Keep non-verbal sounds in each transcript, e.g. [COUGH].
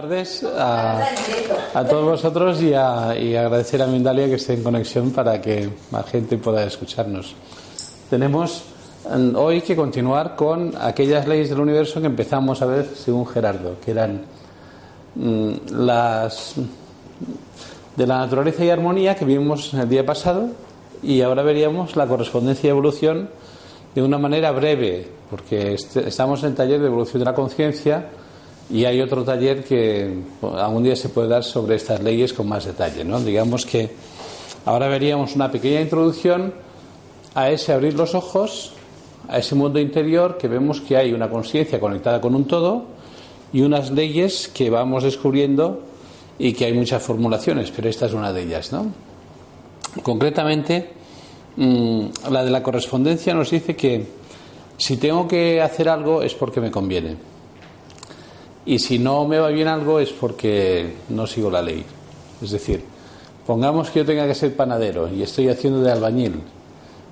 tardes a, a todos vosotros y, a, y agradecer a Mindalia que esté en conexión para que más gente pueda escucharnos. Tenemos mm, hoy que continuar con aquellas leyes del universo que empezamos a ver según Gerardo, que eran mm, las de la naturaleza y armonía que vimos el día pasado y ahora veríamos la correspondencia y evolución de una manera breve, porque este- estamos en el taller de evolución de la conciencia y hay otro taller que algún día se puede dar sobre estas leyes con más detalle. ¿no? Digamos que ahora veríamos una pequeña introducción a ese abrir los ojos, a ese mundo interior que vemos que hay una conciencia conectada con un todo y unas leyes que vamos descubriendo y que hay muchas formulaciones, pero esta es una de ellas. ¿no? Concretamente, mm, la de la correspondencia nos dice que si tengo que hacer algo es porque me conviene. Y si no me va bien algo es porque no sigo la ley. Es decir, pongamos que yo tenga que ser panadero y estoy haciendo de albañil,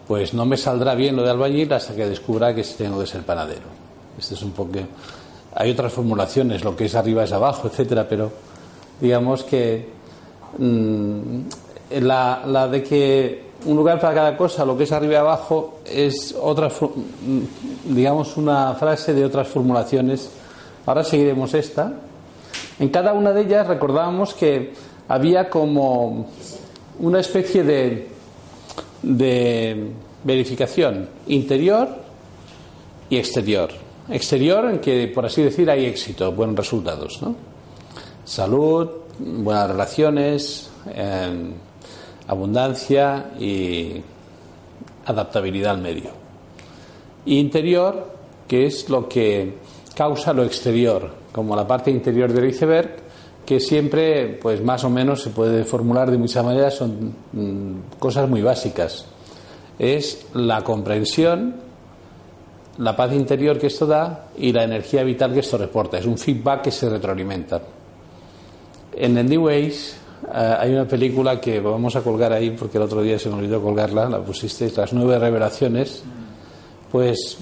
pues no me saldrá bien lo de albañil hasta que descubra que tengo que ser panadero. Este es un poco. Hay otras formulaciones, lo que es arriba es abajo, etcétera, pero digamos que mm, la, la de que un lugar para cada cosa, lo que es arriba y abajo, es otra, mm, digamos, una frase de otras formulaciones. Ahora seguiremos esta. En cada una de ellas recordábamos que había como una especie de, de verificación interior y exterior. Exterior en que, por así decir, hay éxito, buenos resultados. ¿no? Salud, buenas relaciones, eh, abundancia y adaptabilidad al medio. Y interior, que es lo que causa lo exterior, como la parte interior del iceberg, que siempre, pues más o menos se puede formular de muchas maneras, son mm, cosas muy básicas. Es la comprensión, la paz interior que esto da y la energía vital que esto reporta. Es un feedback que se retroalimenta. En el New eh, hay una película que vamos a colgar ahí porque el otro día se me olvidó colgarla, la pusisteis, las nueve revelaciones, pues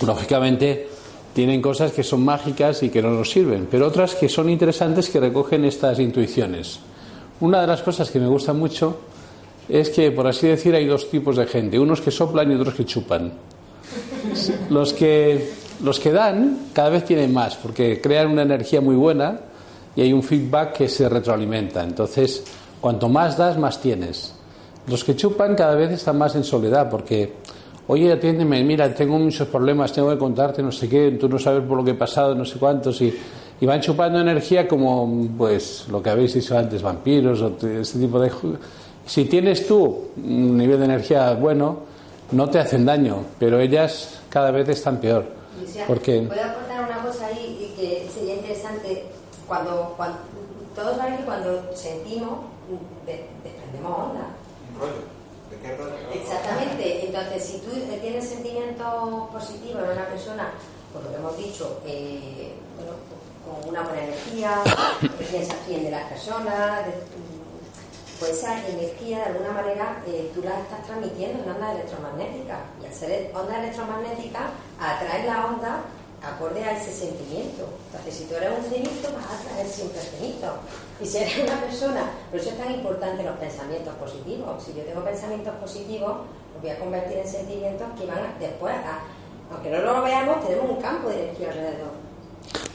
lógicamente tienen cosas que son mágicas y que no nos sirven, pero otras que son interesantes que recogen estas intuiciones. Una de las cosas que me gusta mucho es que, por así decir, hay dos tipos de gente, unos que soplan y otros que chupan. Los que, los que dan cada vez tienen más, porque crean una energía muy buena y hay un feedback que se retroalimenta. Entonces, cuanto más das, más tienes. Los que chupan cada vez están más en soledad, porque, oye, atiéndeme, mira, tengo muchos problemas, tengo que contarte no sé qué, tú no sabes por lo que he pasado, no sé cuántos, y, y van chupando energía como, pues, lo que habéis dicho antes, vampiros o ese tipo de... Si tienes tú un nivel de energía bueno, no te hacen daño, pero ellas cada vez están peor. Lucia, Porque... ¿Puedo aportar una cosa ahí y que sería interesante? Cuando, cuando todos saben que cuando sentimos, de- desprendemos onda. Exactamente. Entonces, si tú tienes sentimientos positivos en una persona, por lo que hemos dicho, eh, bueno, con una buena energía, que piensas bien de las personas, pues esa energía de alguna manera eh, tú la estás transmitiendo en ondas electromagnéticas y al ser ondas electromagnéticas atraes la onda acorde a ese sentimiento. Entonces, si tú eres un cenito, vas a atraer siempre el cenito. Y si eres una persona, por eso es tan importante los pensamientos positivos. Si yo tengo pensamientos positivos, los voy a convertir en sentimientos que van a- después a, aunque no lo veamos, tenemos un campo de energía alrededor.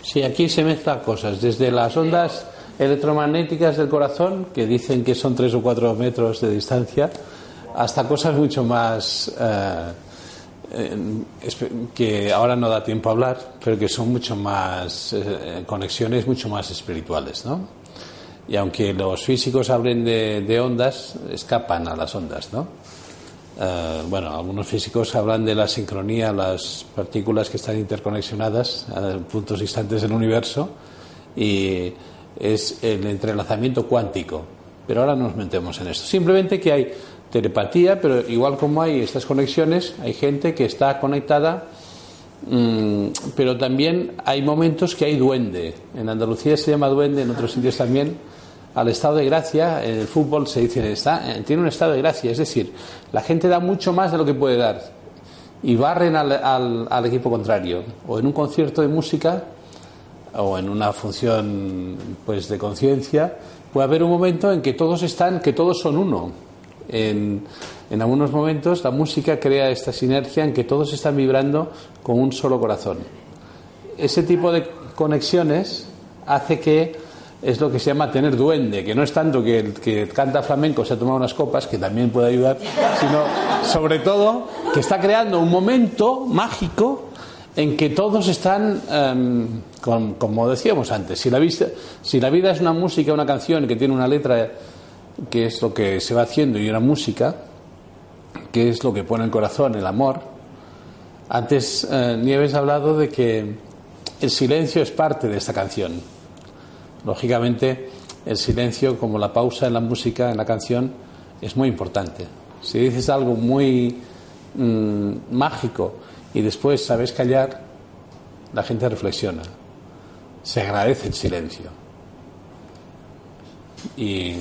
Sí, aquí se mezclan cosas, desde las ondas electromagnéticas del corazón, que dicen que son tres o cuatro metros de distancia, hasta cosas mucho más eh, que ahora no da tiempo a hablar, pero que son mucho más eh, conexiones mucho más espirituales, ¿no? Y aunque los físicos hablen de, de ondas, escapan a las ondas, ¿no? Eh, bueno, algunos físicos hablan de la sincronía, las partículas que están interconexionadas a puntos distantes del universo y es el entrelazamiento cuántico. Pero ahora no nos metemos en esto. Simplemente que hay telepatía, pero igual como hay estas conexiones, hay gente que está conectada, mm, pero también hay momentos que hay duende. En Andalucía se llama duende, en otros sitios también al estado de gracia, en el fútbol se dice, está, eh, tiene un estado de gracia, es decir, la gente da mucho más de lo que puede dar y barren al, al- al equipo contrario. O en un concierto de música o en una función pues de conciencia, puede haber un momento en que todos están, que todos son uno. En, en algunos momentos la música crea esta sinergia en que todos están vibrando con un solo corazón. Ese tipo de conexiones hace que es lo que se llama tener duende, que no es tanto que el que canta flamenco se ha tomado unas copas, que también puede ayudar, sino sobre todo que está creando un momento mágico en que todos están, em, como decíamos antes, si la, si la vida es una música, una canción que tiene una letra, que es lo que se va haciendo, y una música, que es lo que pone el corazón, el amor, antes eh, Nieves ha hablado de que el silencio es parte de esta canción. Lógicamente, el silencio, como la pausa en la música, en la canción, es muy importante. Si dices algo muy mm, mágico y después sabes callar, la gente reflexiona. Se agradece el silencio. Y.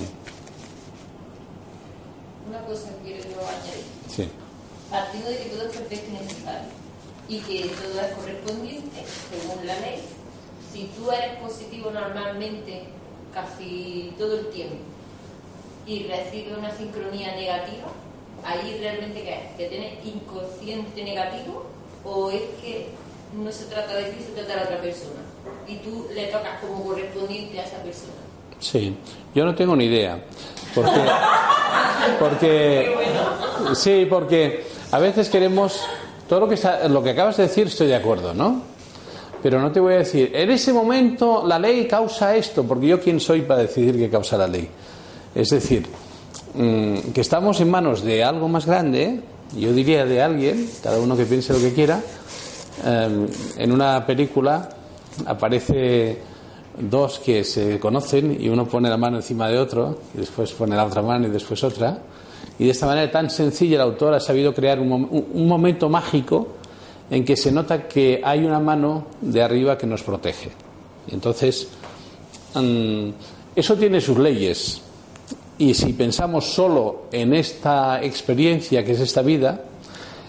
Una cosa que quiero añadir. Sí. Partiendo de que todo es perfecto y necesario y que todo es correspondiente según la ley, si tú eres positivo normalmente casi todo el tiempo y recibes una sincronía negativa, ahí realmente qué es? ¿Que tienes inconsciente negativo o es que no se trata de ti, se trata de otra persona? Y tú le tocas como correspondiente a esa persona. Sí, yo no tengo ni idea. Porque, [LAUGHS] porque sí, porque a veces queremos todo lo que lo que acabas de decir estoy de acuerdo, ¿no? Pero no te voy a decir, en ese momento la ley causa esto, porque yo quién soy para decidir qué causa la ley. Es decir, mm, que estamos en manos de algo más grande, yo diría de alguien, cada uno que piense lo que quiera, em, en una película aparece dos que se conocen y uno pone la mano encima de otro y después pone la otra mano y después otra y de esta manera tan sencilla el autor ha sabido crear un momento mágico en que se nota que hay una mano de arriba que nos protege. Entonces, mm, eso tiene sus leyes. Y si pensamos solo en esta experiencia que es esta vida,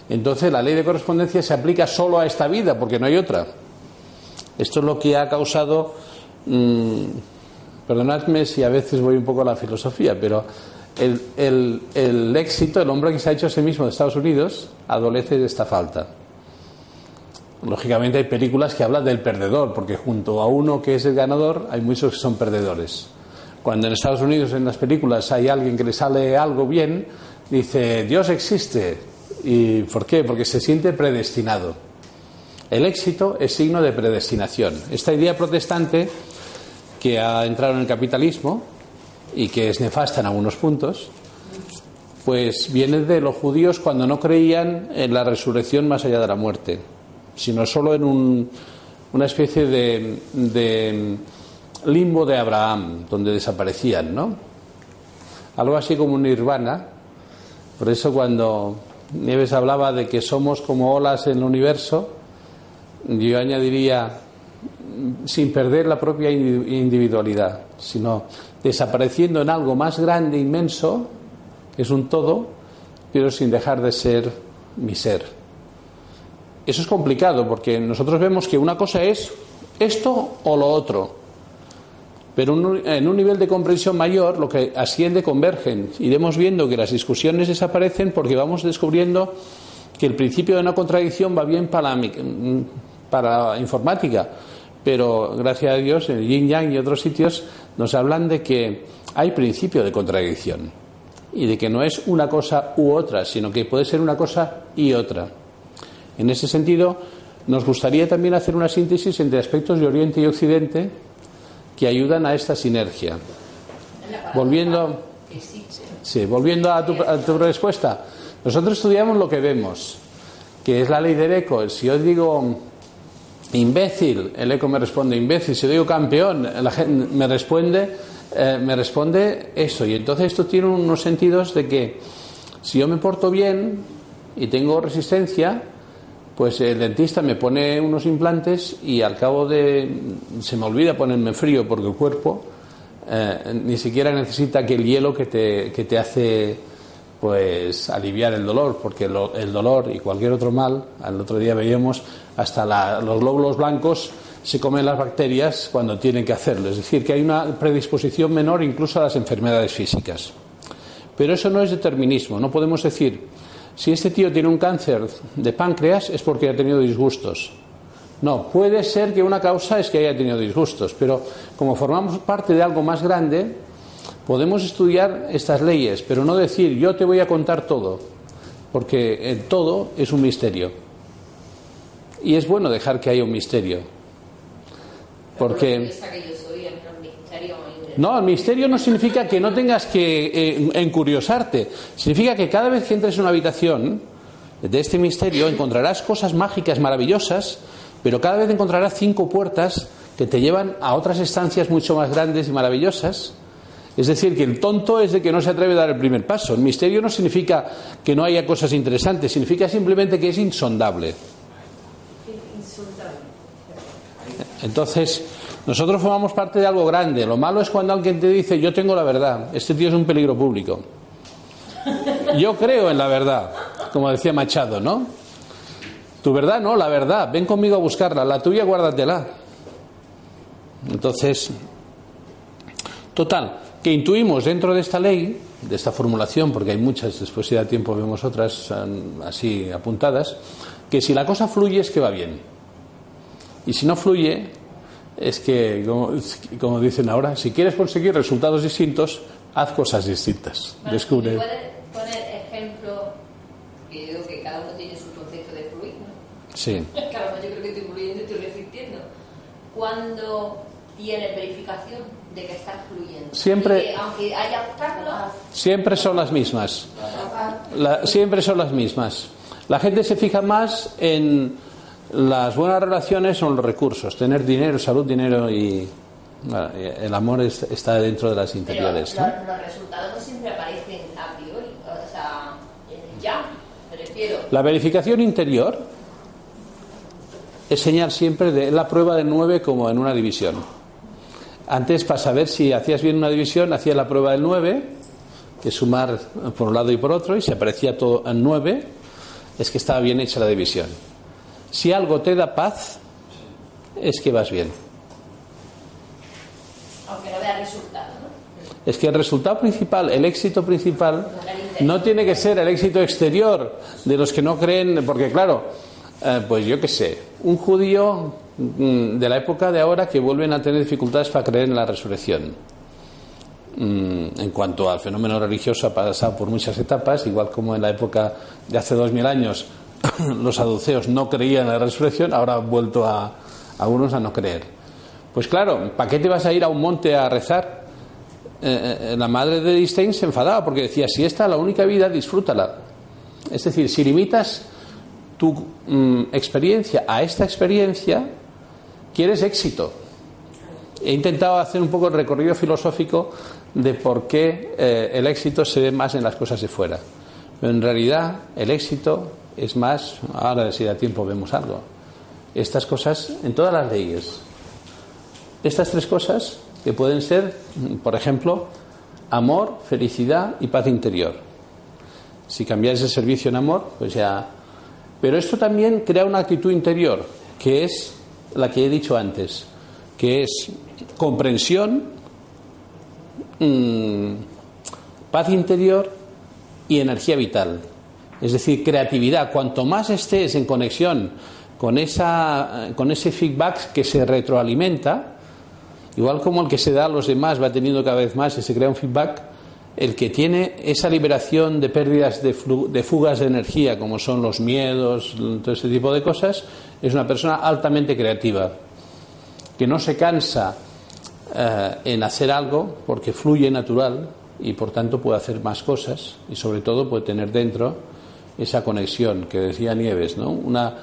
entonces la ley de correspondencia se aplica solo a esta vida, porque no hay otra. Esto es lo que ha causado, mm, perdonadme si a veces voy un poco a la filosofía, pero el, el éxito, el hombre que se ha hecho a sí mismo de Estados Unidos, adolece de esta falta. Lógicamente hay películas que hablan del perdedor, porque junto a uno que es el ganador hay muchos que son perdedores. Cuando en Estados Unidos en las películas hay alguien que le sale algo bien, dice, Dios existe. ¿Y por qué? Porque se siente predestinado. El éxito es signo de predestinación. Esta idea protestante que ha entrado en el capitalismo y que es nefasta en algunos puntos, pues viene de los judíos cuando no creían en la resurrección más allá de la muerte sino solo en un, una especie de, limbo de Abraham, donde desaparecían, ¿no? Algo así como un nirvana. Por eso cuando Nieves hablaba de que somos como olas en el universo, yo añadiría sin perder la propia individualidad, sino desapareciendo en algo más grande, inmenso, que es un todo, pero sin dejar de ser mi ser. Eso es complicado porque nosotros vemos que una cosa es esto o lo otro. Pero en un nivel de comprensión mayor, lo que asciende convergen. Iremos viendo que las discusiones desaparecen porque vamos descubriendo que el principio de una contradicción va bien para para informática. Pero gracias a Dios, en Yin Yang y otros sitios nos hablan de que hay principio de contradicción. Y de que no es una cosa u otra, sino que puede ser una cosa y otra. En ese sentido, nos gustaría también hacer una síntesis entre aspectos de Oriente y Occidente que ayudan a esta sinergia. Volviendo, sí, volviendo a, tu, respuesta, nosotros estudiamos lo que vemos, que es la ley del eco. Si yo digo imbécil, el eco me responde imbécil. Si digo campeón, la gente me responde, eh, me responde eso. Y entonces esto tiene unos sentidos de que si yo me porto bien y tengo resistencia, pues el dentista me pone unos implantes y al cabo de se me olvida ponerme frío porque el cuerpo eh, ni siquiera necesita aquel hielo que te, que te hace pues aliviar el dolor porque el dolor y cualquier otro mal al otro día veíamos hasta los glóbulos blancos se comen las bacterias cuando tienen que hacerlo. Es decir, que hay una predisposición menor incluso a las enfermedades físicas. Pero eso no es determinismo. No podemos decir, si este tío tiene un cáncer de páncreas es porque ha tenido disgustos. No, puede ser que una causa es que haya tenido disgustos, pero como formamos parte de algo más grande, podemos estudiar estas leyes, pero no decir yo te voy a contar todo, porque el todo es un misterio. Y es bueno dejar que haya un misterio. Porque... No, el misterio no significa que no tengas que eh, encuriosarte. Significa que cada vez que entres en una habitación de este misterio encontrarás cosas mágicas maravillosas, pero cada vez encontrarás cinco puertas que te llevan a otras estancias mucho más grandes y maravillosas. Es decir, que el tonto es de que no se atreve a dar el primer paso. El misterio no significa que no haya cosas interesantes, significa simplemente que es insondable. Entonces, nosotros formamos parte de algo grande. Lo malo es cuando alguien te dice, yo tengo la verdad, este tío es un peligro público. Yo creo en la verdad, como decía Machado, ¿no? Tu verdad no, la verdad, ven conmigo a buscarla, la tuya guárdatela. Entonces, total, que intuimos dentro de esta ley, de esta formulación, porque hay muchas, después si da tiempo vemos otras así apuntadas, que si la cosa fluye es que va bien. Y si no fluye, es que, como, dicen ahora, si quieres conseguir resultados distintos, haz cosas distintas. Descubre. ¿Puedes poner ejemplo? Que yo que cada uno tiene su concepto de fluir, ¿no? Sí. [LAUGHS] Uno yo creo que estoy fluyendo y estoy resistiendo. ¿Cuándo tienes verificación de que estás fluyendo? Siempre. aunque haya obstáculos. Siempre son las mismas. siempre son las mismas. La gente se fija más en las buenas relaciones son los recursos, tener dinero, salud, dinero y el amor está dentro de las interiores. Pero los, resultados no siempre aparecen a priori, o sea, ya, me refiero. La verificación interior es señal siempre de la prueba de nueve como en una división. Antes, para saber si hacías bien una división, hacías la prueba del 9, que es sumar por un lado y por otro, y si aparecía todo en 9, es que estaba bien hecha la división. Si algo te da paz, es que vas bien. Aunque no vea resultado, ¿no? Es que el resultado principal, el éxito principal, no tiene que ser el éxito exterior de los que no creen, porque claro, eh, pues yo qué sé, un judío de la época de ahora que vuelven a tener dificultades para creer en la resurrección. Mm, en cuanto al fenómeno religioso ha pasado por muchas etapas, igual como en la época de hace dos mil años [COUGHS] los saduceos no creían en la resurrección, ahora han vuelto a, algunos a no creer. Pues claro, ¿para qué te vas a ir a un monte a rezar? Eh, eh, la madre de Einstein se enfadaba porque decía, si esta es la única vida, disfrútala. Es decir, si limitas tu mm, experiencia a esta experiencia, quieres éxito. He intentado hacer un poco el recorrido filosófico de por qué eh, el éxito se ve más en las cosas de fuera. Pero en realidad el éxito es más, ahora si da tiempo vemos algo. Estas cosas en todas las leyes. Estas tres cosas que pueden ser, por ejemplo, amor, felicidad y paz interior. Si cambiáis el servicio en amor, pues ya. Pero esto también crea una actitud interior, que es la que he dicho antes, que es comprensión, mm, paz interior y energía vital. Es decir, creatividad. Cuanto más estés en conexión con, esa, con ese feedback que se retroalimenta, igual como el que se da a los demás va teniendo cada vez más y se crea un feedback, el que tiene esa liberación de pérdidas de, fugas de energía, como son los miedos, todo ese tipo de cosas, es una persona altamente creativa, que no se cansa eh, en hacer algo porque fluye natural y por tanto puede hacer más cosas y sobre todo puede tener dentro esa conexión que decía Nieves, ¿no? Una,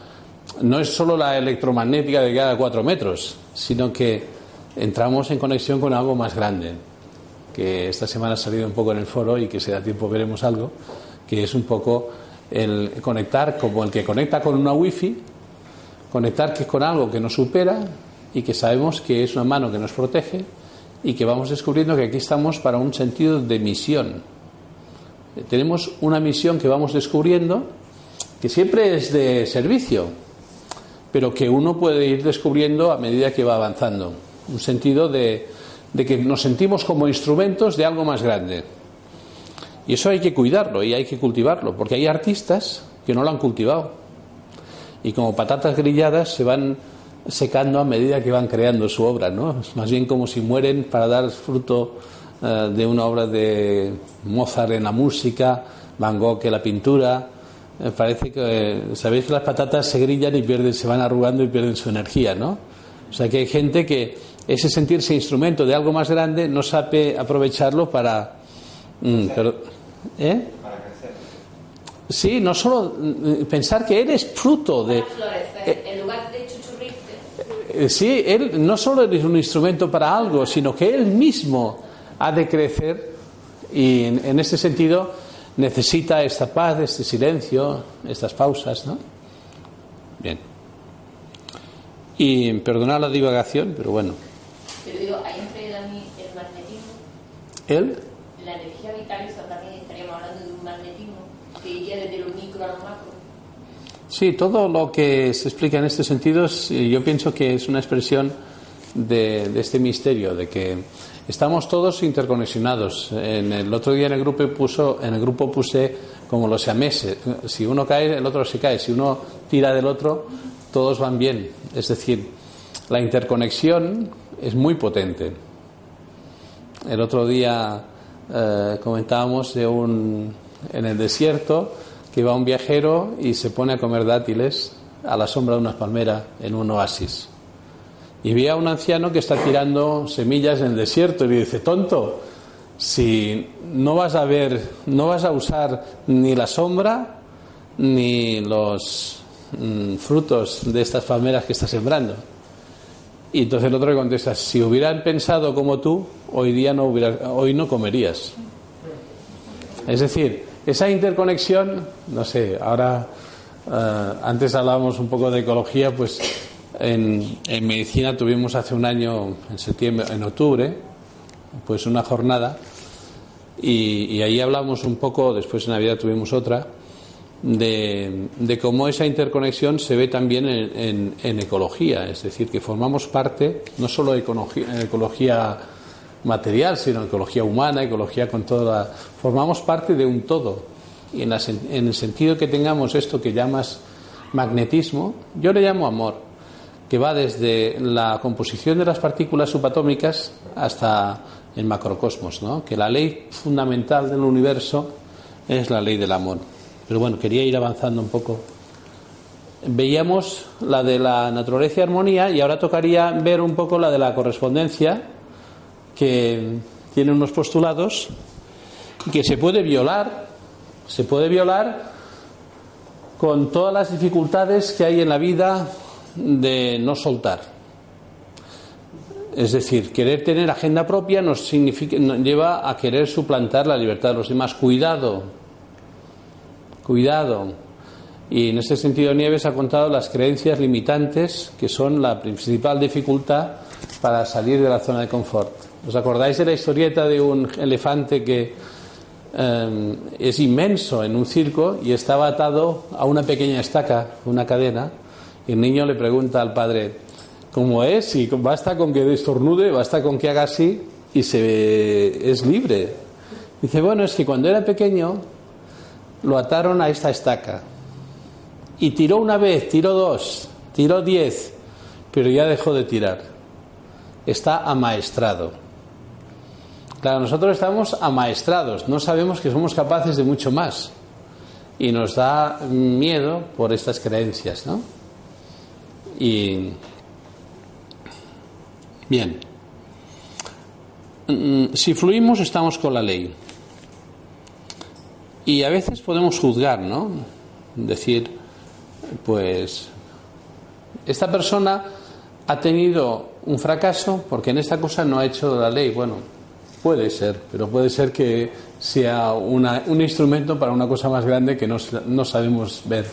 no es solo la electromagnética de cada cuatro metros, sino que entramos en conexión con algo más grande, que esta semana ha salido un poco en el foro y que si da tiempo veremos algo, que es un poco el conectar como el que conecta con una wifi, conectar con algo que nos supera y que sabemos que es una mano que nos protege y que vamos descubriendo que aquí estamos para un sentido de misión tenemos una misión que vamos descubriendo que siempre es de servicio, pero que uno puede ir descubriendo a medida que va avanzando. Un sentido de que nos sentimos como instrumentos de algo más grande. Y eso hay que cuidarlo y hay que cultivarlo, porque hay artistas que no lo han cultivado. Y como patatas grilladas se van secando a medida que van creando su obra, ¿no? Es más bien como si mueren para dar fruto eh, de una obra de Mozart en la música, Van Gogh en la pintura. Eh, parece que, sabéis que las patatas se grillan y pierden, se van arrugando y pierden su energía, ¿no? O sea que hay gente que ese sentirse instrumento de algo más grande no sabe aprovecharlo para... Mm, pero, ¿eh? Sí, no solo mm, pensar que eres fruto de... en lugar de. Eh, Sí, él no solo es un instrumento para algo, sino que él mismo ha de crecer y en, en este sentido necesita esta paz, este silencio, estas pausas, ¿no? Bien. Y perdonad la divagación, pero bueno. Pero digo, ahí entra también el magnetismo, Él, la energía vital, eso también estaríamos hablando de un magnetismo que iría sí, todo lo que se explica en este sentido, yo pienso que es una expresión de, de este misterio, de que estamos todos interconexionados. En el otro día en el grupo puso, en el grupo puse como los siameses. Si uno cae, el otro se cae. Si uno tira del otro, todos van bien. Es decir, la interconexión es muy potente. El otro día eh, comentábamos de un en el desierto que va un viajero y se pone a comer dátiles a la sombra de una palmera en un oasis. Y ve a un anciano que está tirando semillas en el desierto y le dice, tonto, si no vas a ver, no vas a usar ni la sombra ni los mm, frutos de estas palmeras que estás sembrando. Y entonces el otro le contesta, si hubieran pensado como tú, hoy día no hoy no comerías. Es decir, esa interconexión, no sé, ahora eh, antes hablábamos un poco de ecología, pues en, medicina tuvimos hace un año, en septiembre, en octubre, pues una jornada y, ahí hablamos un poco, después en Navidad tuvimos otra, de, cómo esa interconexión se ve también en, ecología, es decir, que formamos parte no solo de ecología material, sino ecología humana, ecología con toda la... Formamos parte de un todo. Y en, la el sentido que tengamos esto que llamas magnetismo, yo le llamo amor, que va desde la composición de las partículas subatómicas hasta el macrocosmos, ¿no? que la ley fundamental del universo es la ley del amor. Pero bueno, quería ir avanzando un poco. Veíamos la de la naturaleza y armonía y ahora tocaría ver un poco la de la correspondencia, que tiene unos postulados y que se puede violar, se puede violar con todas las dificultades que hay en la vida de no soltar. Es decir, querer tener agenda propia nos, significa, nos lleva a querer suplantar la libertad de los demás. Cuidado, cuidado. Y en ese sentido Nieves ha contado las creencias limitantes que son la principal dificultad para salir de la zona de confort. ¿Os acordáis de la historieta de un elefante que eh, es inmenso en un circo y estaba atado a una pequeña estaca, una cadena? Y el niño le pregunta al padre, ¿cómo es? Y basta con que destornude, basta con que haga así y se es libre. Dice, bueno, es que cuando era pequeño lo ataron a esta estaca y tiró una vez, tiró dos, tiró diez, pero ya dejó de tirar. Está amaestrado. Claro, nosotros estamos amaestrados, no sabemos que somos capaces de mucho más. Y nos da miedo por estas creencias, ¿no? Y. Bien. Mm, Si fluimos, estamos con la ley. Y a veces podemos juzgar, ¿no? Decir, pues, esta persona ha tenido un fracaso porque en esta cosa no ha hecho la ley. Bueno, puede ser, pero puede ser que sea una- un instrumento para una cosa más grande que no, no sabemos ver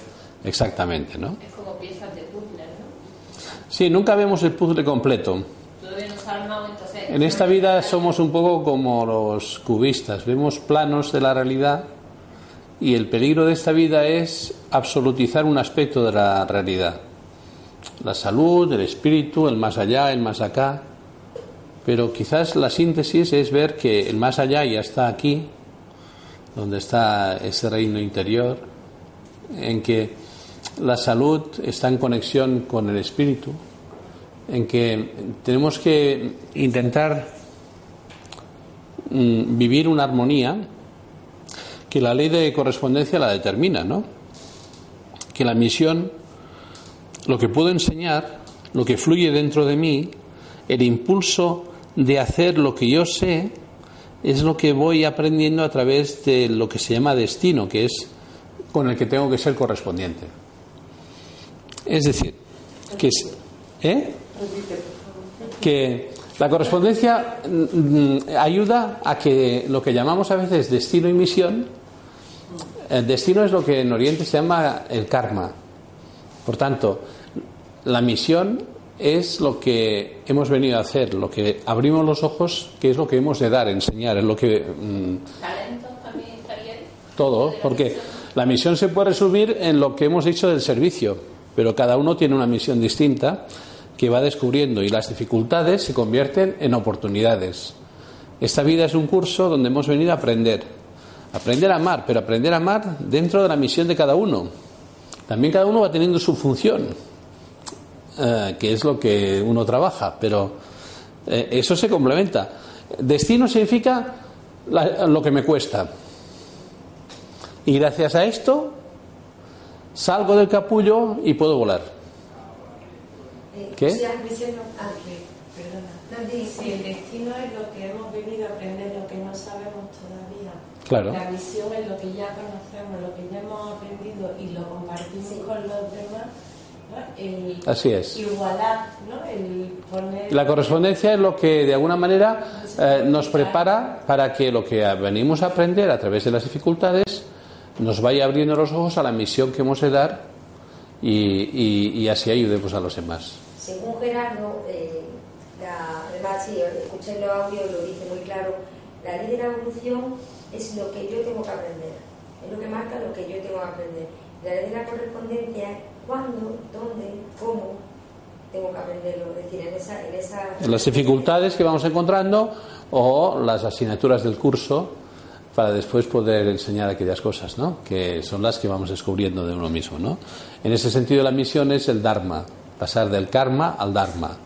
exactamente, ¿no? Es como piezas de puzzle, ¿no? Sí, nunca vemos el puzzle completo. Todavía armado, entonces. En esta vida somos un poco como los cubistas, vemos planos de la realidad y el peligro de esta vida es absolutizar un aspecto de la realidad. la salud, el espíritu, el más allá, el más acá. Pero quizás la síntesis es ver que el más allá ya está aquí, donde está ese reino interior, en que la salud está en conexión con el espíritu, en que tenemos que intentar mm, vivir una armonía que la ley de correspondencia la determina, ¿no? Que la misión, lo que puedo enseñar, lo que fluye dentro de mí, el impulso de hacer lo que yo sé, es lo que voy aprendiendo a través de lo que se llama destino, que es con el que tengo que ser correspondiente. Es decir, que, ¿eh? la correspondencia mm, ayuda a que lo que llamamos a veces destino y misión, el destino es lo que en Oriente se llama el karma. Por tanto, la misión es lo que hemos venido a hacer, lo que abrimos los ojos, que es lo que hemos de dar, enseñar, es lo que... Mm, también estaría Todo, porque la misión se puede resumir en lo que hemos dicho del servicio, pero cada uno tiene una misión distinta que va descubriendo y las dificultades se convierten en oportunidades. Esta vida es un curso donde hemos venido a aprender, aprender a amar, pero aprender a amar dentro de la misión de cada uno. También cada uno va teniendo su función, eh, que es lo que uno trabaja, pero eh, eso se complementa. Destino significa lo que me cuesta. Y gracias a esto salgo del capullo y puedo volar. ¿Qué? Sí, diciendo, ah, si el destino es lo que hemos venido a aprender, lo que no sabemos todavía. Claro. La visión es lo que ya conocemos, lo que ya hemos aprendido y lo compartimos con los demás. ¿No? El, Así es. Igualar, ¿no? El poner... La correspondencia es lo que de alguna manera eh, nos prepara para que lo que venimos a aprender a través de las dificultades nos vaya abriendo los ojos a la misión que hemos de dar y, y, y así ayudemos a los demás según Gerardo, eh, además sí, escuché los audios lo dice muy claro, la ley de la evolución es lo que yo tengo que aprender, es lo que marca lo que yo tengo que aprender. La ley de la correspondencia es cuándo, dónde, cómo tengo que aprenderlo, es decir, en esa... Las dificultades que vamos encontrando o las asignaturas del curso para después poder enseñar aquellas cosas, ¿no? Que son las que vamos descubriendo de uno mismo, ¿no? En ese sentido la misión es el Dharma, pasar del karma al dharma.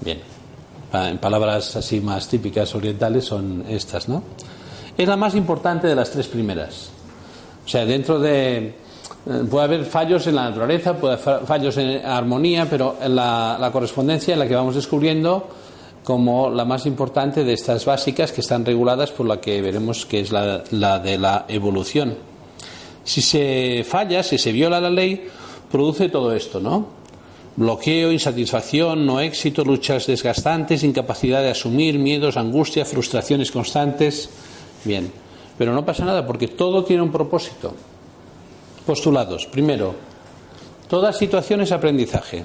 Bien, en palabras así más típicas orientales son estas, ¿no? Es la más importante de las tres primeras. O sea, dentro de... Eh, puede haber fallos en la naturaleza, puede haber fallos en armonía, pero en la, correspondencia en la que vamos descubriendo como la más importante de estas básicas que están reguladas por la que veremos que es la, la de la evolución. Si se falla, si se viola la ley, produce todo esto, ¿no? bloqueo, insatisfacción, no éxito, luchas desgastantes, incapacidad de asumir, miedos, angustia, frustraciones constantes. Bien, pero no pasa nada porque todo tiene un propósito. Postulados. Primero, toda situación es aprendizaje.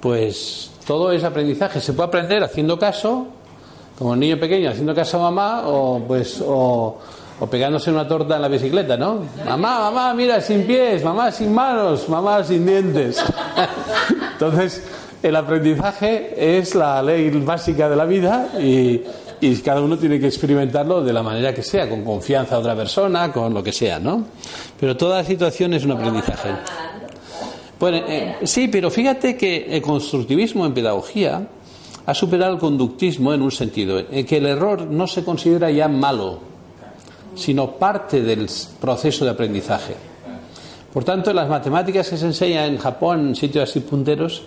Pues todo es aprendizaje. Se puede aprender haciendo caso, como un niño pequeño haciendo caso a mamá, o pues o, o pegándose una torta en la bicicleta, ¿no? Mamá, mamá, mira, sin pies, mamá, sin manos, mamá, sin dientes. [LAUGHS] Entonces, el aprendizaje es la ley básica de la vida y, y, cada uno tiene que experimentarlo de la manera que sea, con confianza a otra persona, con lo que sea, ¿no? Pero toda situación es un aprendizaje. Bueno, eh, sí, pero fíjate que el constructivismo en pedagogía ha superado el conductismo en un sentido, en que el error no se considera ya malo, sino parte del proceso de aprendizaje. Por tanto, en las matemáticas que se enseña en Japón, en sitios así punteros,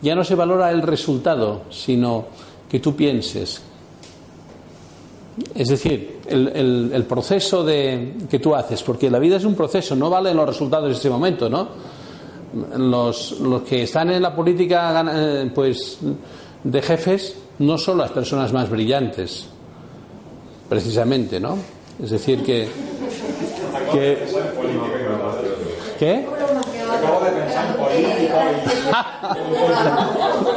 ya no se valora el resultado, sino que tú pienses. Es decir, el, proceso de, que tú haces, porque la vida es un proceso, no valen los resultados en ese momento, ¿no? Los, los que están en la política eh, pues, de jefes no son las personas más brillantes, precisamente, ¿no? Es decir, que. que ¿Qué? [LAUGHS]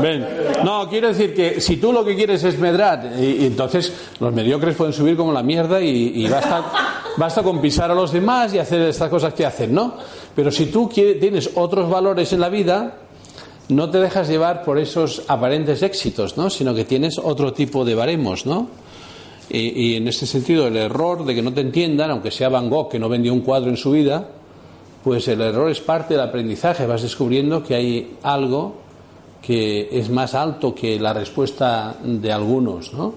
Ven. No, quiero decir que si tú lo que quieres es medrar, y, entonces los mediocres pueden subir como la mierda y, basta, [LAUGHS] basta con pisar a los demás y hacer estas cosas que hacen, ¿no? Pero si tú tienes otros valores en la vida, no te dejas llevar por esos aparentes éxitos, ¿no? Sino que tienes otro tipo de baremos, ¿no? Y, y, en este sentido, el error de que no te entiendan, aunque sea Van Gogh que no vendió un cuadro en su vida, pues el error es parte del aprendizaje. Vas descubriendo que hay algo que es más alto que la respuesta de algunos, ¿no?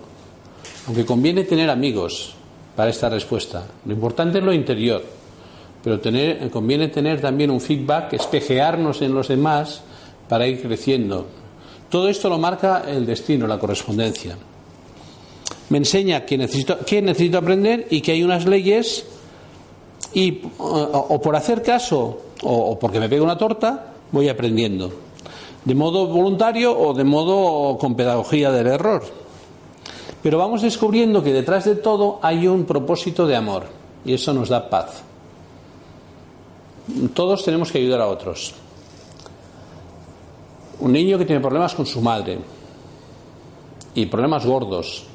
Aunque conviene tener amigos para esta respuesta. Lo importante es lo interior, pero tener, conviene tener también un feedback, espejearnos en los demás para ir creciendo. Todo esto lo marca el destino, la correspondencia. Me enseña que necesito, que necesito aprender y que hay unas leyes y o, por hacer caso o, porque me pega una torta, voy aprendiendo. De modo voluntario o de modo con pedagogía del error. Pero vamos descubriendo que detrás de todo hay un propósito de amor y eso nos da paz. Todos tenemos que ayudar a otros. Un niño que tiene problemas con su madre y problemas gordos.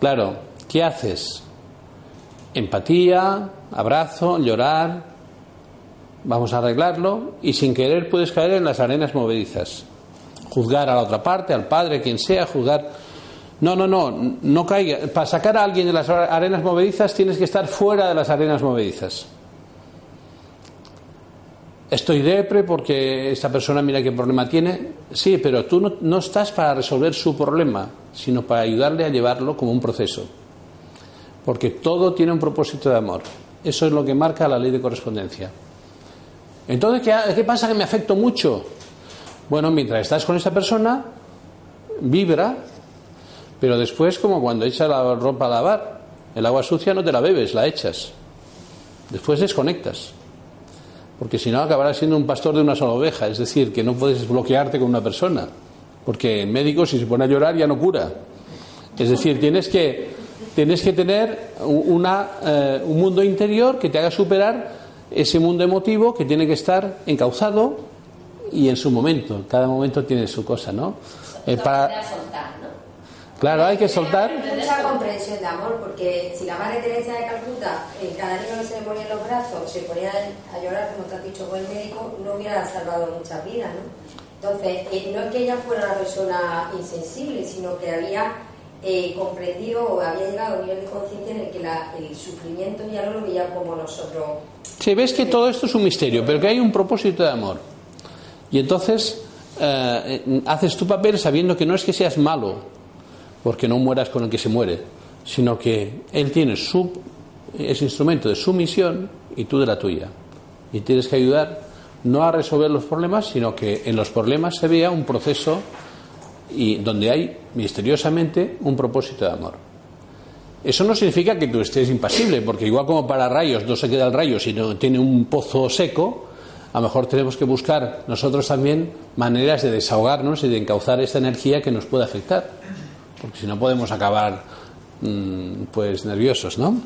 Claro, ¿qué haces? empatía, abrazo, llorar, vamos a arreglarlo y sin querer puedes caer en las arenas movedizas. Juzgar a la otra parte, al padre, quien sea, juzgar. No, no, no, no caiga. Para sacar a alguien de las arenas movedizas tienes que estar fuera de las arenas movedizas. Estoy depre porque esta persona mira qué problema tiene. Sí, pero tú no, no estás para resolver su problema, sino para ayudarle a llevarlo como un proceso porque todo tiene un propósito de amor. Eso es lo que marca la ley de correspondencia. Entonces, ¿qué, pasa que me afecto mucho? Bueno, mientras estás con esa persona, vibra, pero después, como cuando echas la ropa a lavar, el agua sucia no te la bebes, la echas. Después desconectas. Porque si no, acabarás siendo un pastor de una sola oveja. Es decir, que no puedes bloquearte con una persona. Porque el médico, si se pone a llorar, ya no cura. Es decir, tienes que tienes que tener una, eh, un mundo interior que te haga superar ese mundo emotivo que tiene que estar encauzado y en su momento. Cada momento tiene su cosa, ¿no? Eh, para... soltar, ¿no? Claro, hay que soltar. Mucha comprensión de amor, porque si la madre Teresa de Calcuta, en cada niño que se le ponía en los brazos, se ponía a llorar, como te has dicho con el médico, no hubiera salvado muchas vidas, ¿no? Entonces, eh, no es que ella fuera una persona insensible, sino que había eh, comprendido o había llegado a un nivel de conciencia en el que el sufrimiento ya no lo veía como nosotros. Sí, ves que todo esto es un misterio, pero que hay un propósito de amor. Y entonces eh, haces tu papel sabiendo que no es que seas malo, porque no mueras con el que se muere, sino que él tiene su, ese instrumento de su misión y tú de la tuya. Y tienes que ayudar no a resolver los problemas, sino que en los problemas se vea un proceso y donde hay misteriosamente un propósito de amor. Eso no significa que tú estés impasible, porque igual como para rayos no se queda el rayo, sino tiene un pozo seco, a lo mejor tenemos que buscar nosotros también maneras de desahogarnos y de encauzar esta energía que nos puede afectar, porque si no podemos acabar mm, pues nerviosos, ¿no?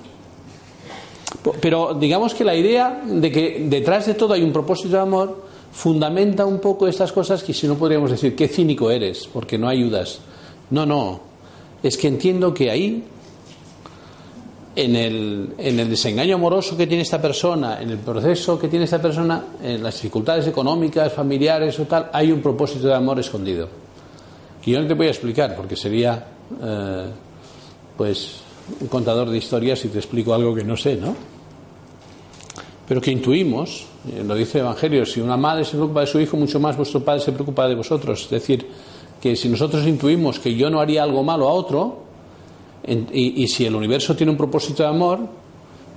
Pero digamos que la idea de que detrás de todo hay un propósito de amor fundamenta un poco estas cosas que si no podríamos decir, qué cínico eres, porque no ayudas. No, no, es que entiendo que ahí, en el, en el desengaño amoroso que tiene esta persona, en el proceso que tiene esta persona, en las dificultades económicas, familiares o tal, hay un propósito de amor escondido. Que yo no te voy a explicar, porque sería, eh, pues, un contador de historias si te explico algo que no sé, ¿no? Pero que intuimos, eh, lo dice el Evangelio, si una madre se preocupa de su hijo, mucho más vuestro padre se preocupa de vosotros. Es decir, que si nosotros intuimos que yo no haría algo malo a otro, y, si el universo tiene un propósito de amor,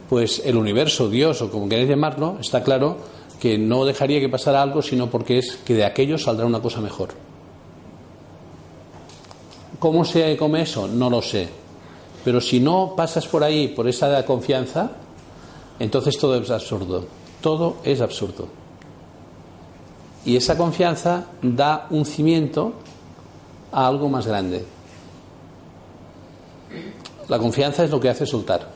pues el universo, Dios o como queréis llamarlo, está claro que no dejaría que pasara algo, sino porque es que de aquello saldrá una cosa mejor. ¿Cómo se come eso? No lo sé. Pero si no pasas por ahí, por esa confianza, entonces todo es absurdo. Todo es absurdo. Y esa confianza da un cimiento a algo más grande. La confianza es lo que hace soltar.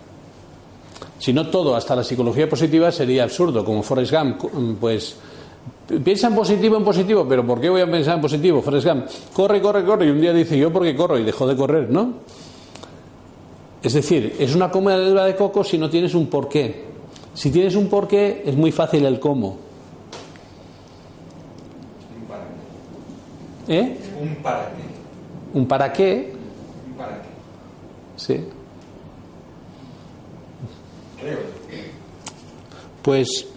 Si no todo, hasta la psicología positiva sería absurdo, como Forrest Gump, pues piensa en positivo, en positivo, pero ¿por qué voy a pensar en positivo? Forrest Gump, corre, corre, corre, y un día dice yo porque corro y dejó de correr, ¿no? Es decir, es una comedura de coco si no tienes un porqué. Si tienes un porqué, es muy fácil el cómo. Un para qué. ¿Eh? Un para qué. Un para qué, Un para qué. Sí. Creo. Pues,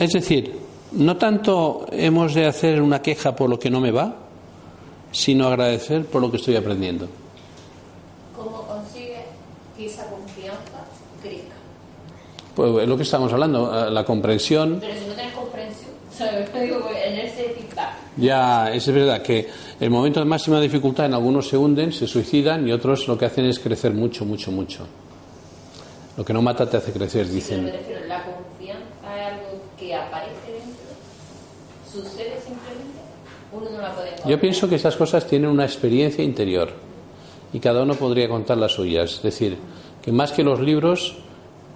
es decir, no tanto hemos de hacer una queja por lo que no me va, sino agradecer por lo que estoy aprendiendo. ¿Cómo consigues que esa confianza crezca? Pues es lo que estamos hablando, eh, la comprensión. Pero si no tienes comprensión, Ya, es verdad que el momento de máxima dificultad en algunos se hunden, se suicidan y otros lo que hacen es crecer mucho, mucho, mucho. Lo que no mata te hace crecer, dicen. refiero, la confianza es algo que aparece dentro, sucede simplemente, uno no la puede Yo pienso que esas cosas tienen una experiencia interior y cada uno podría contar las suyas. Es decir, que más que los libros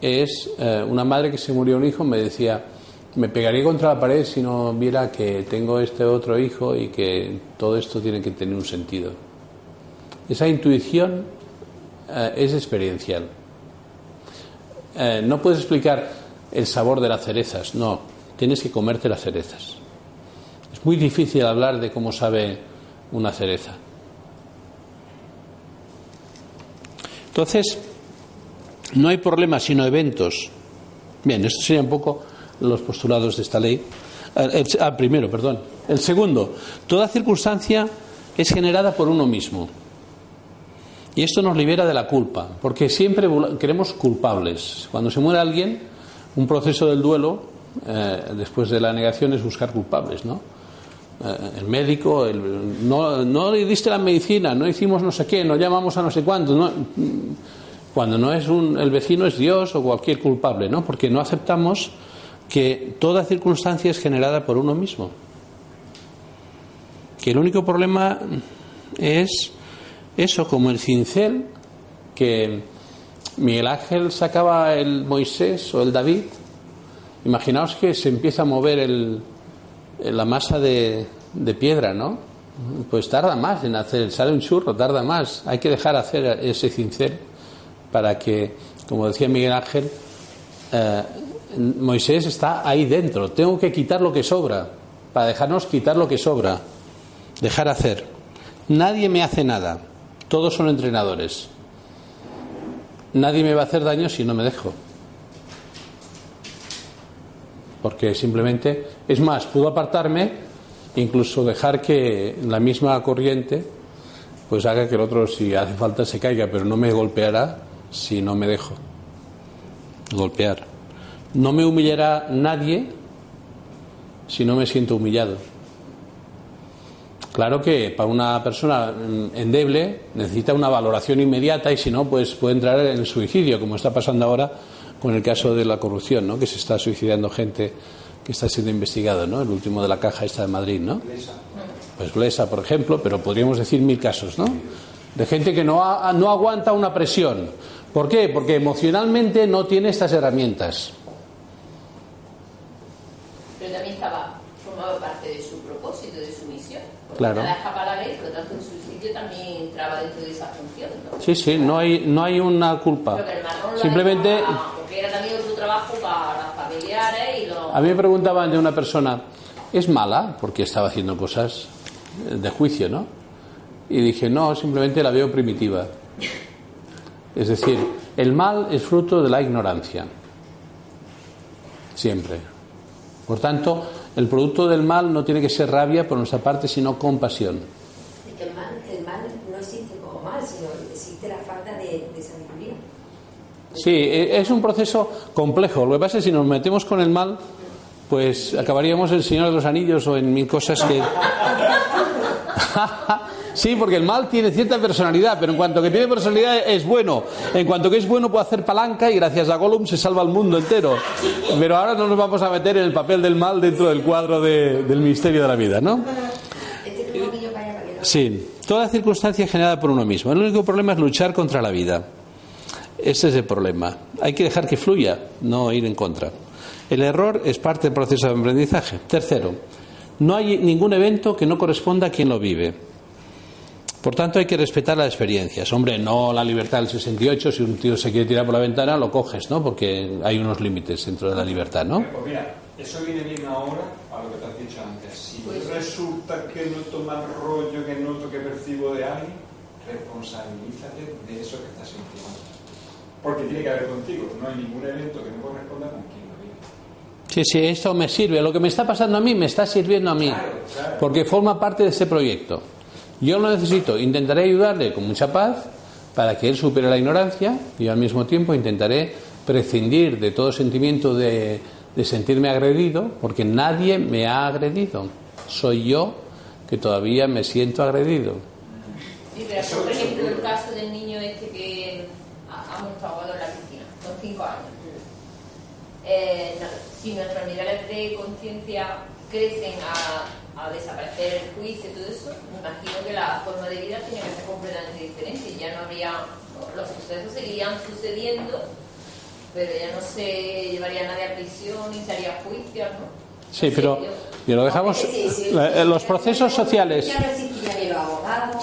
es eh, una madre que se murió un hijo me decía me pegaría contra la pared si no viera que tengo este otro hijo y que todo esto tiene que tener un sentido. Esa intuición eh, es experiencial. Eh, no puedes explicar el sabor de las cerezas, no, tienes que comerte las cerezas. Es muy difícil hablar de cómo sabe una cereza. Entonces, no hay problema sino eventos. Bien, estos serían un poco los postulados de esta ley. Eh, el- ah, primero, perdón. El segundo, toda circunstancia es generada por uno mismo. Y esto nos libera de la culpa, porque siempre queremos culpables. Cuando se muere alguien, un proceso del duelo, eh, después de la negación, es buscar culpables, ¿no? Eh, el médico, el- no, no le diste la medicina, no hicimos no sé qué, no llamamos a no sé cuánto. No, cuando no es un, el vecino es Dios o cualquier culpable, ¿no? Porque no aceptamos que toda circunstancia es generada por uno mismo. Que el único problema es eso, como el cincel que Miguel Ángel sacaba el Moisés o el David. Imaginaos que se empieza a mover el, la masa de, piedra, ¿no? Pues tarda más en hacer, sale un churro, tarda más. Hay que dejar hacer ese cincel para que, como decía Miguel Ángel, eh, Moisés está ahí dentro. Tengo que quitar lo que sobra, para dejarnos quitar lo que sobra, dejar hacer. Nadie me hace nada, todos son entrenadores. Nadie me va a hacer daño si no me dejo. Porque simplemente, es más, puedo apartarme, incluso dejar que la misma corriente pues haga que el otro, si hace falta, se caiga, pero no me golpeará si no me dejo golpear. No me humillará nadie si no me siento humillado. Claro que para una persona mm, endeble necesita una valoración inmediata y si no, pues puede entrar en el suicidio, como está pasando ahora con el caso de la corrupción, ¿no? que se está suicidando gente que está siendo investigado, ¿no? el último de la caja esta de Madrid. ¿no? Pues Blesa, por ejemplo, pero podríamos decir mil casos, ¿no? De gente que no, ha- no aguanta una presión. ¿Por qué? Porque emocionalmente no tiene estas herramientas. Pero también estaba, formaba parte de su propósito, de su misión. Porque Claro. nada escapa la ley, por lo tanto el suicidio también entraba dentro de esa función. ¿no? Sí, sí, no hay, no hay una culpa. Pero que el marrón lo Simplemente, dejaba, porque era también otro trabajo para familiares y los... a mí me preguntaban de una persona, ¿es mala? Porque estaba haciendo cosas de juicio, ¿no? Y dije, no, simplemente la veo primitiva. Es decir, el mal es fruto de la ignorancia. Siempre. Por tanto, el producto del mal no tiene que ser rabia por nuestra parte, sino compasión. Es que el mal, el mal no existe como mal, sino existe la falta de, de sabiduría. Sí, e- es un proceso complejo. Lo que pasa es que si nos metemos con el mal, pues acabaríamos en Señor de los Anillos o en mil cosas que... [LAUGHS] [LAUGHS] sí, porque el mal tiene cierta personalidad, pero en cuanto que tiene personalidad es bueno. En cuanto que es bueno puede hacer palanca y gracias a Gollum se salva el mundo entero. Pero ahora no nos vamos a meter en el papel del mal dentro del cuadro de- del misterio de la vida, ¿no? Es Sí, toda circunstancia generada por uno mismo. El único problema es luchar contra la vida. Ese es el problema. Hay que dejar que fluya, no ir en contra. El error es parte del proceso de aprendizaje. Tercero, no hay ningún evento que no corresponda a quien lo vive. Por tanto, hay que respetar las experiencias. Hombre, no la libertad del 68, si un tío se quiere tirar por la ventana, lo coges, ¿no? Porque hay unos límites dentro de la libertad, ¿no? Pues mira, eso viene bien ahora a lo que te has dicho antes. Si pues resulta que noto mal rollo, que noto que percibo de alguien, responsabilízate de eso que estás sintiendo. Porque tiene que ver contigo. No hay ningún evento que no corresponda con quien lo vive. Sí, sí, esto me sirve. Lo que me está pasando a mí me está sirviendo a mí. Porque forma parte de ese proyecto. Yo lo necesito, intentaré ayudarle con mucha paz para que él supere la ignorancia y al mismo tiempo intentaré prescindir de todo sentimiento de, sentirme agredido, porque nadie me ha agredido. Soy yo que todavía me siento agredido. Sí, pero por ejemplo el caso del niño este que ha montado en la piscina, con cinco años. Eh, si nuestros niveles de conciencia crecen a a desaparecer el juicio y todo eso, me imagino que la forma de vida tiene que ser completamente diferente. Ya no habría, los sucesos seguirían sucediendo, pero ya no se llevaría a nadie a prisión ni se haría juicio, ¿no? Sí, pero y lo dejamos. los procesos sociales.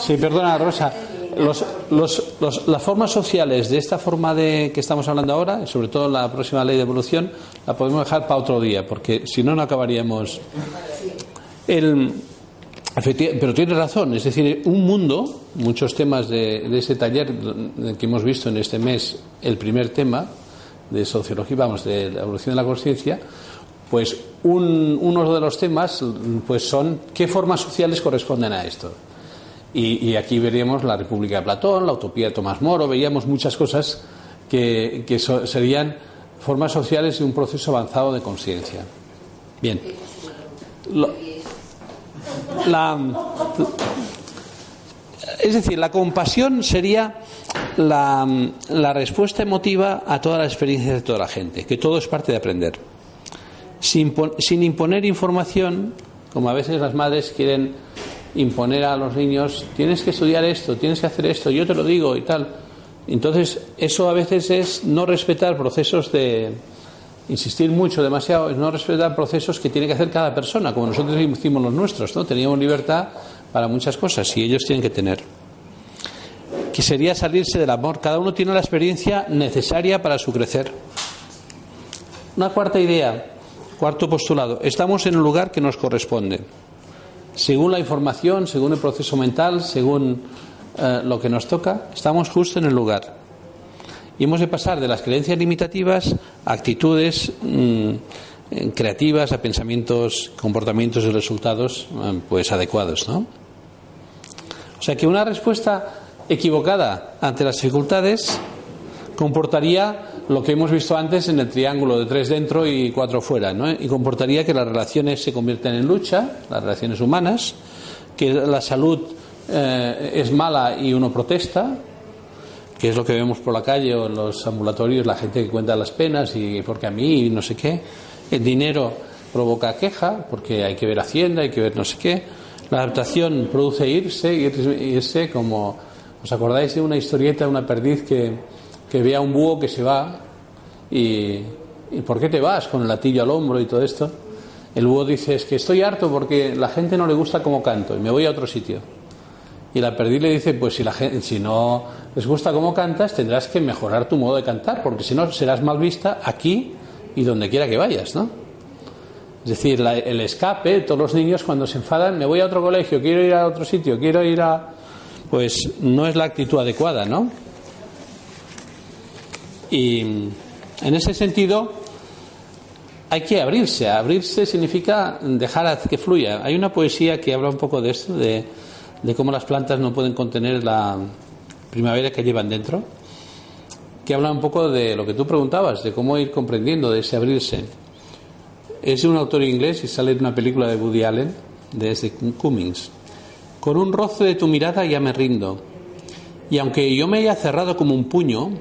Sí, perdona, Rosa. Los, los, los, las formas sociales de esta forma de que estamos hablando ahora, sobre todo la próxima ley de evolución, la podemos dejar para otro día, porque si no, no acabaríamos. El, pero tiene razón, es decir, un mundo, muchos temas de, ese taller que hemos visto en este mes, el primer tema de sociología, vamos, de la evolución de la conciencia, pues uno de los temas pues son qué formas sociales corresponden a esto. Y, aquí veríamos la República de Platón, la utopía de Tomás Moro, veíamos muchas cosas que, serían formas sociales de un proceso avanzado de conciencia. Bien la, es decir, la compasión sería la, la, respuesta emotiva a todas las experiencias de toda la gente, que todo es parte de aprender. Sin, sin imponer información, como a veces las madres quieren imponer a los niños, tienes que estudiar esto, tienes que hacer esto, yo te lo digo y tal. Entonces, eso a veces es no respetar procesos de, insistir mucho, demasiado, es no respetar procesos que tiene que hacer cada persona, como nosotros hicimos los nuestros, ¿no? Teníamos libertad para muchas cosas y ellos tienen que tener. Que sería salirse del amor. Cada uno tiene la experiencia necesaria para su crecer. Una cuarta idea, cuarto postulado. Estamos en el lugar que nos corresponde. Según la información, según el proceso mental, según eh, lo que nos toca, estamos justo en el lugar. Y hemos de pasar de las creencias limitativas a actitudes mm, creativas, a pensamientos, comportamientos y resultados mm, pues adecuados, ¿no? O sea que una respuesta equivocada ante las dificultades comportaría lo que hemos visto antes en el triángulo de tres dentro y cuatro fuera, ¿no? Y comportaría que las relaciones se convierten en lucha, las relaciones humanas, que la salud eh, es mala y uno protesta, que es lo que vemos por la calle o en los ambulatorios, la gente que cuenta las penas y porque a mí no sé qué. El dinero provoca queja porque hay que ver Hacienda, hay que ver no sé qué. La adaptación produce irse, irse como... ¿Os acordáis de una historieta, una perdiz que, que ve a un búho que se va y, ¿por qué te vas con el latillo al hombro y todo esto? El búho dice, es que estoy harto porque la gente no le gusta cómo canto y me voy a otro sitio. Y la perdiz le dice, pues si, la gente, si no les gusta cómo cantas, tendrás que mejorar tu modo de cantar, porque si no serás mal vista aquí y donde quiera que vayas, ¿no? Es decir, el escape, todos los niños cuando se enfadan, me voy a otro colegio, quiero ir a otro sitio, quiero ir a... Pues no es la actitud adecuada, ¿no? Y en ese sentido hay que abrirse. Abrirse significa dejar que fluya. Hay una poesía que habla un poco de esto, de de cómo las plantas no pueden contener la primavera que llevan dentro, que habla un poco de lo que tú preguntabas, de cómo ir comprendiendo, de ese abrirse. Es de un autor inglés y sale en una película de Woody Allen, de Cummings. Con un roce de tu mirada ya me rindo. Y aunque yo me haya cerrado como un puño,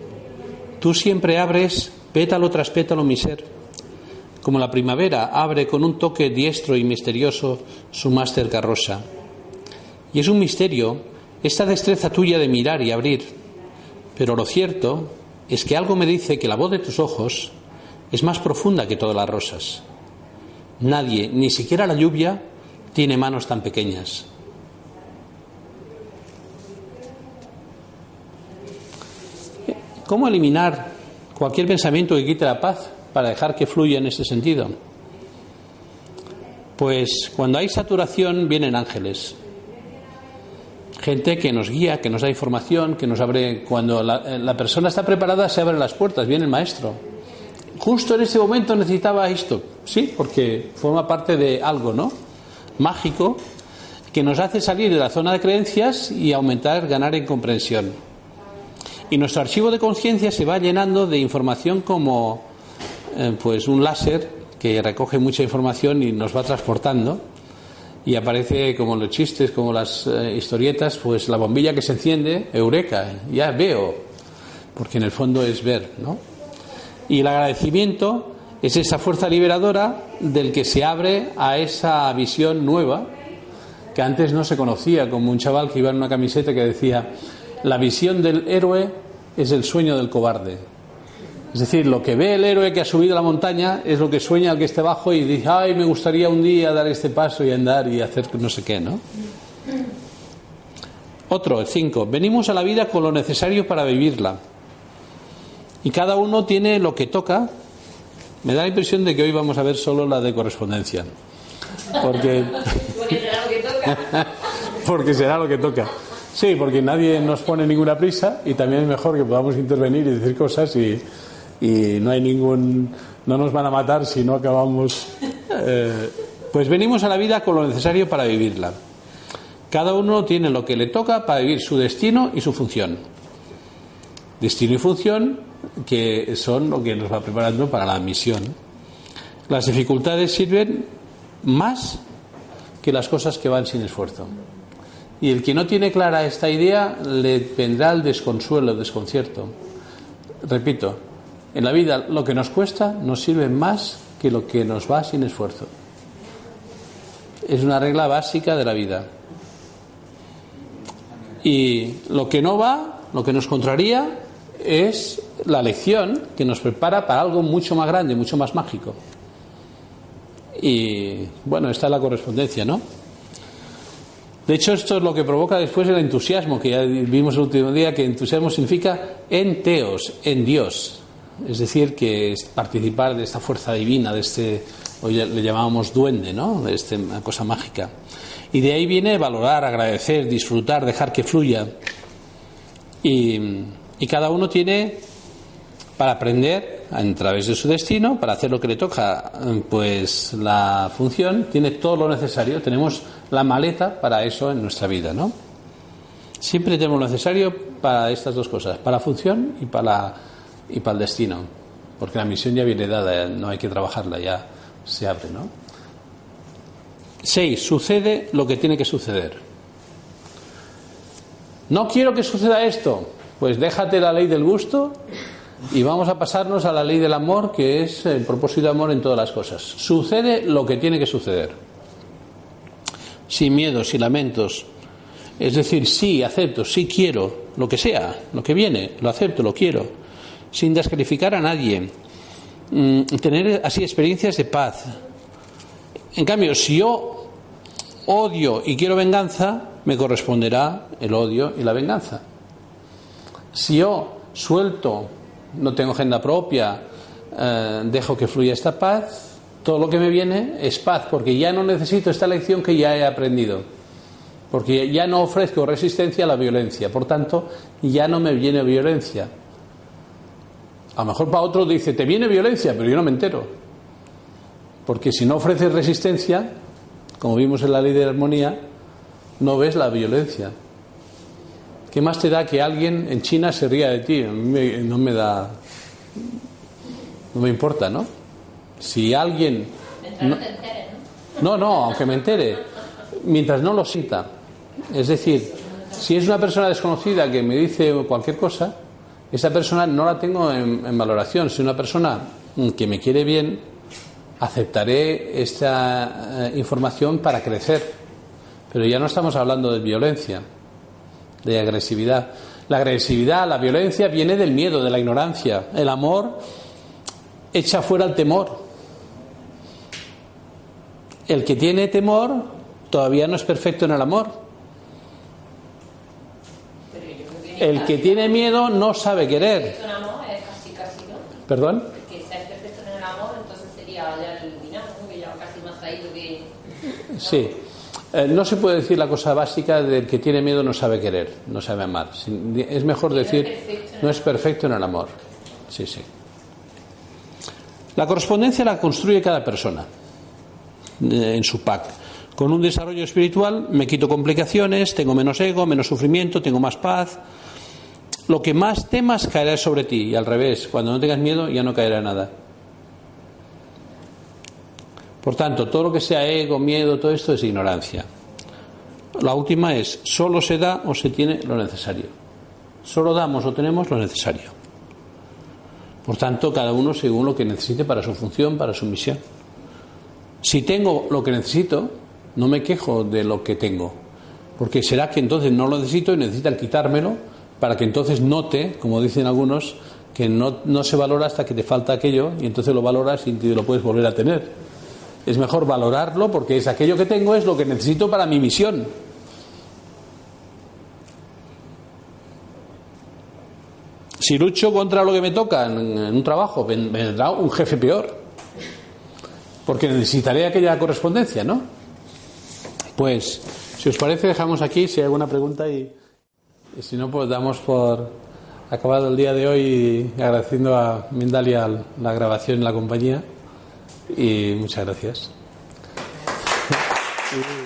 tú siempre abres pétalo tras pétalo mi ser. Como la primavera abre con un toque diestro y misterioso su más cerca rosa. Y es un misterio esta destreza tuya de mirar y abrir. Pero lo cierto es que algo me dice que la voz de tus ojos es más profunda que todas las rosas. Nadie, ni siquiera la lluvia, tiene manos tan pequeñas. ¿Cómo eliminar cualquier pensamiento que quite la paz para dejar que fluya en ese sentido? Pues cuando hay saturación vienen ángeles. Gente que nos guía, que nos da información, que nos abre. Cuando la, la persona está preparada, se abren las puertas, viene el maestro. Justo en ese momento necesitaba esto, sí, porque forma parte de algo, ¿no? Mágico, que nos hace salir de la zona de creencias y aumentar, ganar en comprensión. Y nuestro archivo de conciencia se va llenando de información como eh, pues un láser que recoge mucha información y nos va transportando y aparece como los chistes, como las eh, historietas, pues la bombilla que se enciende, eureka, ya veo, porque en el fondo es ver, ¿no? Y el agradecimiento es esa fuerza liberadora del que se abre a esa visión nueva que antes no se conocía, como un chaval que iba en una camiseta que decía, la visión del héroe es el sueño del cobarde. Es decir, lo que ve el héroe que ha subido la montaña es lo que sueña el que esté abajo y dice, ay, me gustaría un día dar este paso y andar y hacer no sé qué, ¿no? Otro, el cinco. Venimos a la vida con lo necesario para vivirla. Y cada uno tiene lo que toca. Me da la impresión de que hoy vamos a ver solo la de correspondencia. Porque. porque será lo que toca. [LAUGHS] Sí, porque nadie nos pone ninguna prisa y también es mejor que podamos intervenir y decir cosas y, y no hay ningún. No nos van a matar si no acabamos. Eh, pues venimos a la vida con lo necesario para vivirla. Cada uno tiene lo que le toca para vivir su destino y su función. Destino y función que son lo que nos va preparando para la misión. Las dificultades sirven más que las cosas que van sin esfuerzo. Y el que no tiene clara esta idea le vendrá el desconsuelo, el desconcierto. Repito, en la vida lo que nos cuesta nos sirve más que lo que nos va sin esfuerzo. Es una regla básica de la vida. Y lo que no va, lo que nos contraría, es la lección que nos prepara para algo mucho más grande, mucho más mágico. Y bueno, esta es la correspondencia, ¿no? De hecho, esto es lo que provoca después el entusiasmo, que ya vimos el último día, que entusiasmo significa en teos, en Dios. Es decir, que es participar de esta fuerza divina, de este, hoy le llamábamos duende, ¿no? De esta cosa mágica. Y de ahí viene valorar, agradecer, disfrutar, dejar que fluya. Y, y cada uno tiene para aprender a través de su destino, para hacer lo que le toca, pues la función tiene todo lo necesario. Tenemos la maleta para eso en nuestra vida, ¿no? Siempre tenemos lo necesario para estas dos cosas, para la función y para, y para el destino, porque la misión ya viene dada, no hay que trabajarla, ya se abre, ¿no? Seis, sucede lo que tiene que suceder. No quiero que suceda esto, pues déjate la ley del gusto y vamos a pasarnos a la ley del amor, que es el propósito de amor en todas las cosas. Sucede lo que tiene que suceder. Sin miedos, sin lamentos. Es decir, sí, acepto, sí quiero, lo que sea, lo que viene, lo acepto, lo quiero. Sin descalificar a nadie. Mm, tener así experiencias de paz. En cambio, si yo odio y quiero venganza, me corresponderá el odio y la venganza. Si yo suelto no tengo agenda propia, eh, dejo que fluya esta paz, todo lo que me viene es paz, porque ya no necesito esta lección que ya he aprendido, porque ya no ofrezco resistencia a la violencia, por tanto, ya no me viene violencia. A lo mejor para otro dice, te viene violencia, pero yo no me entero, porque si no ofreces resistencia, como vimos en la ley de la armonía, no ves la violencia. ¿Qué más te da que alguien en China se ría de ti? A mí no me da. No me importa, ¿no? Si alguien. No, no, no, aunque me entere. Mientras no lo sienta. Es decir, si es una persona desconocida que me dice cualquier cosa, esa persona no la tengo en, en valoración. Si una persona que me quiere bien, aceptaré esta eh, información para crecer. Pero ya no estamos hablando de violencia de agresividad. La agresividad, la violencia viene del miedo, de la ignorancia. El amor echa fuera el temor. El que tiene temor todavía no es perfecto en el amor. El que tiene miedo no sabe querer. ¿Perdón? Sí. Eh, no se puede decir la cosa básica del que tiene miedo no sabe querer, no sabe amar. Es mejor decir no es perfecto en el amor. Sí, sí. La correspondencia la construye cada persona eh, en su pack. Con un desarrollo espiritual me quito complicaciones, tengo menos ego, menos sufrimiento, tengo más paz. Lo que más temas caerá sobre ti y al revés, cuando no tengas miedo ya no caerá nada. Por tanto, todo lo que sea ego, miedo, todo esto es ignorancia. La última es, solo se da o se tiene lo necesario. Solo damos o tenemos lo necesario. Por tanto, cada uno según lo que necesite para su función, para su misión. Si tengo lo que necesito, no me quejo de lo que tengo, porque será que entonces no lo necesito y necesitan quitármelo para que entonces note, como dicen algunos, que no, no se valora hasta que te falta aquello y entonces lo valoras y lo puedes volver a tener. Es mejor valorarlo porque es aquello que tengo, es lo que necesito para mi misión. Si lucho contra lo que me toca en, un trabajo, vendrá un jefe peor. Porque necesitaré aquella correspondencia, ¿no? Pues, si os parece, dejamos aquí si hay alguna pregunta y, si no, pues damos por acabado el día de hoy agradeciendo a Mindalia la grabación en la compañía y muchas gracias. [LAUGHS]